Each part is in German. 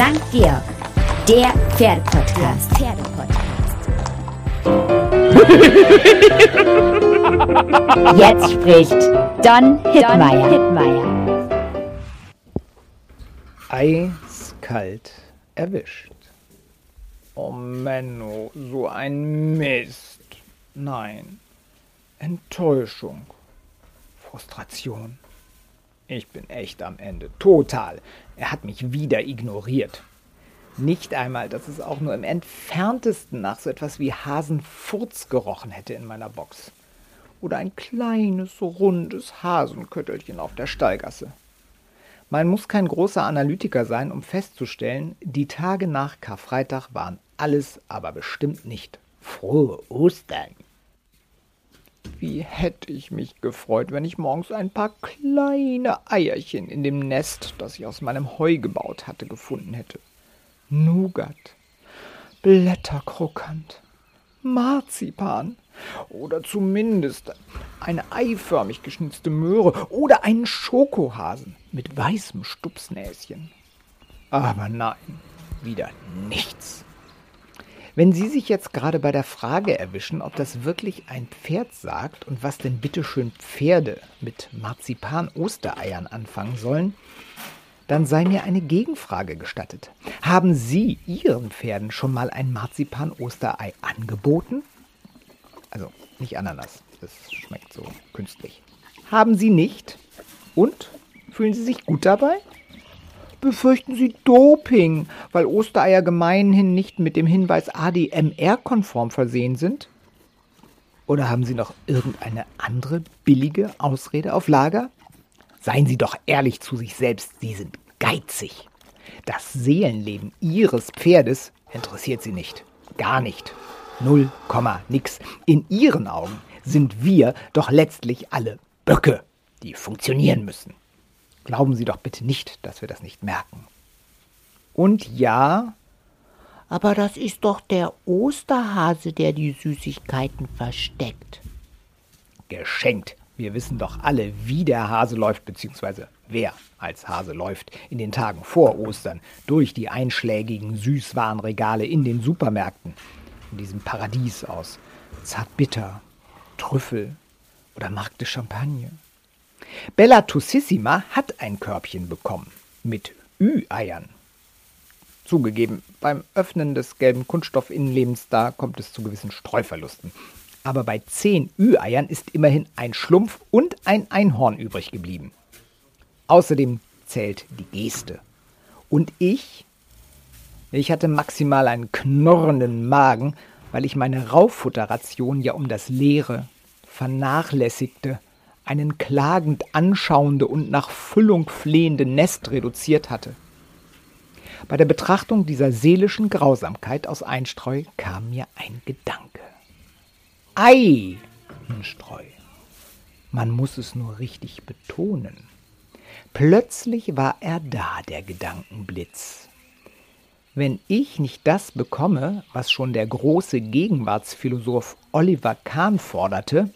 St. Georg, der Pferdepodcast. Jetzt spricht Don Hittmeier. Hittmeier. Eiskalt erwischt. Oh Menno, so ein Mist. Nein. Enttäuschung. Frustration. Ich bin echt am Ende. Total. Er hat mich wieder ignoriert. Nicht einmal, dass es auch nur im entferntesten nach so etwas wie Hasenfurz gerochen hätte in meiner Box. Oder ein kleines, rundes Hasenköttelchen auf der Stallgasse. Man muss kein großer Analytiker sein, um festzustellen, die Tage nach Karfreitag waren alles aber bestimmt nicht frohe Ostern. Wie hätte ich mich gefreut, wenn ich morgens ein paar kleine Eierchen in dem Nest, das ich aus meinem Heu gebaut hatte, gefunden hätte. Nougat, Blätterkrokant, Marzipan oder zumindest eine eiförmig geschnitzte Möhre oder einen Schokohasen mit weißem Stupsnäschen. Aber nein, wieder nichts. Wenn Sie sich jetzt gerade bei der Frage erwischen, ob das wirklich ein Pferd sagt und was denn bitteschön Pferde mit Marzipan-Ostereiern anfangen sollen, dann sei mir eine Gegenfrage gestattet. Haben Sie Ihren Pferden schon mal ein Marzipan-Osterei angeboten? Also nicht Ananas, das schmeckt so künstlich. Haben Sie nicht? Und? Fühlen Sie sich gut dabei? Befürchten Sie Doping, weil Ostereier gemeinhin nicht mit dem Hinweis ADMR-konform versehen sind? Oder haben Sie noch irgendeine andere billige Ausrede auf Lager? Seien Sie doch ehrlich zu sich selbst, Sie sind geizig. Das Seelenleben Ihres Pferdes interessiert Sie nicht. Gar nicht. Null Komma nix. In Ihren Augen sind wir doch letztlich alle Böcke, die funktionieren müssen. Glauben Sie doch bitte nicht, dass wir das nicht merken. Und ja, aber das ist doch der Osterhase, der die Süßigkeiten versteckt. Geschenkt. Wir wissen doch alle, wie der Hase läuft, beziehungsweise wer als Hase läuft in den Tagen vor Ostern durch die einschlägigen Süßwarenregale in den Supermärkten, in diesem Paradies aus Zartbitter, Trüffel oder Markte Champagne. Bella Tussissima hat ein Körbchen bekommen mit Ü-Eiern. Zugegeben, beim Öffnen des gelben Kunststoffinnenlebens da kommt es zu gewissen Streuverlusten. Aber bei zehn Ü-Eiern ist immerhin ein Schlumpf und ein Einhorn übrig geblieben. Außerdem zählt die Geste. Und ich? Ich hatte maximal einen knurrenden Magen, weil ich meine Rauffutterration ja um das leere, vernachlässigte einen klagend anschauende und nach Füllung flehende Nest reduziert hatte. Bei der Betrachtung dieser seelischen Grausamkeit aus Einstreu kam mir ein Gedanke. Ei, Streu. Man muss es nur richtig betonen. Plötzlich war er da, der Gedankenblitz. Wenn ich nicht das bekomme, was schon der große Gegenwartsphilosoph Oliver Kahn forderte,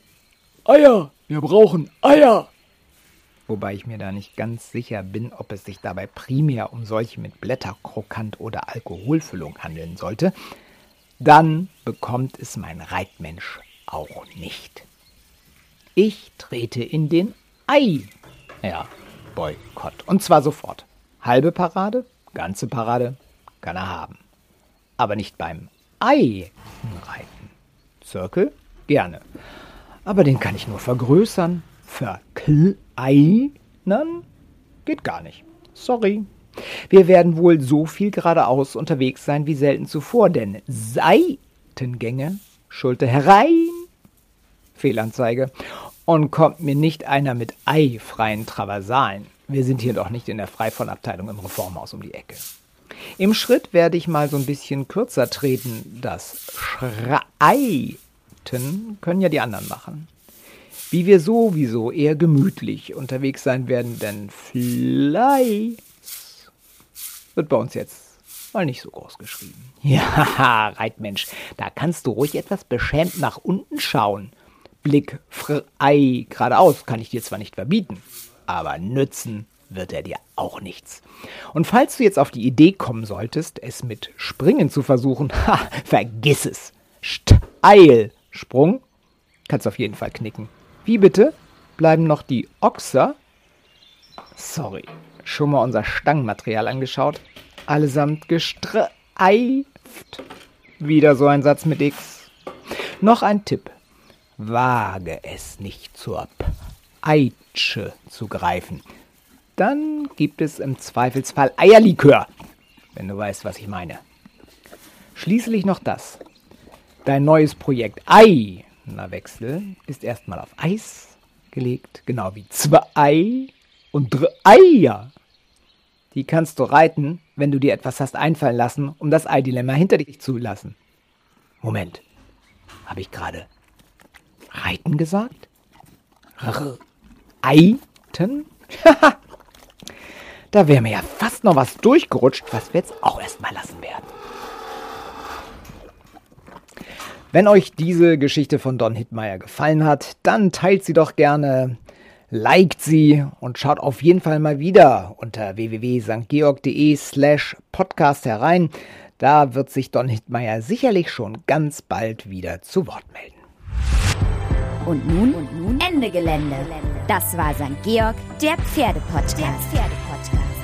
Eier, wir brauchen Eier! Wobei ich mir da nicht ganz sicher bin, ob es sich dabei primär um solche mit Blätterkrokant oder Alkoholfüllung handeln sollte, dann bekommt es mein Reitmensch auch nicht. Ich trete in den Ei. Ja, Boykott. Und zwar sofort. Halbe Parade, ganze Parade, kann er haben. Aber nicht beim Ei reiten. Zirkel? Gerne aber den kann ich nur vergrößern. Verkleinern? Geht gar nicht. Sorry. Wir werden wohl so viel geradeaus unterwegs sein wie selten zuvor, denn Seitengänge, Schulter herein, Fehlanzeige. Und kommt mir nicht einer mit eifreien Traversalen. Wir sind hier doch nicht in der Freifallabteilung im Reformhaus um die Ecke. Im Schritt werde ich mal so ein bisschen kürzer treten. Das Schrei Fakten können ja die anderen machen. Wie wir sowieso eher gemütlich unterwegs sein werden, denn Fleiß wird bei uns jetzt mal nicht so groß geschrieben. Ja, Reitmensch, da kannst du ruhig etwas beschämt nach unten schauen. Blick frei geradeaus kann ich dir zwar nicht verbieten, aber nützen wird er dir auch nichts. Und falls du jetzt auf die Idee kommen solltest, es mit Springen zu versuchen, ha, vergiss es. Steilsprung kannst du auf jeden Fall knicken. Wie bitte? Bleiben noch die Ochser? Sorry, schon mal unser Stangenmaterial angeschaut? Allesamt gestreift. Wieder so ein Satz mit X. Noch ein Tipp. Wage es nicht zur Peitsche zu greifen. Dann gibt es im Zweifelsfall Eierlikör, wenn du weißt, was ich meine. Schließlich noch das. Dein neues Projekt Ei, na Wechsel, ist erstmal auf Eis gelegt, genau wie zwei Ei und drei Eier. Die kannst du reiten, wenn du dir etwas hast einfallen lassen, um das Ei-Dilemma hinter dich zu lassen. Moment, habe ich gerade reiten gesagt? R Eiten? da wäre mir ja fast noch was durchgerutscht, was wir jetzt auch erstmal lassen werden. Wenn euch diese Geschichte von Don Hittmeier gefallen hat, dann teilt sie doch gerne, liked sie und schaut auf jeden Fall mal wieder unter www.stgeorg.de slash podcast herein. Da wird sich Don Hittmeier sicherlich schon ganz bald wieder zu Wort melden. Und nun, und nun Ende Gelände. Das war St. Georg, der Pferdepodcast. Der Pferdepodcast.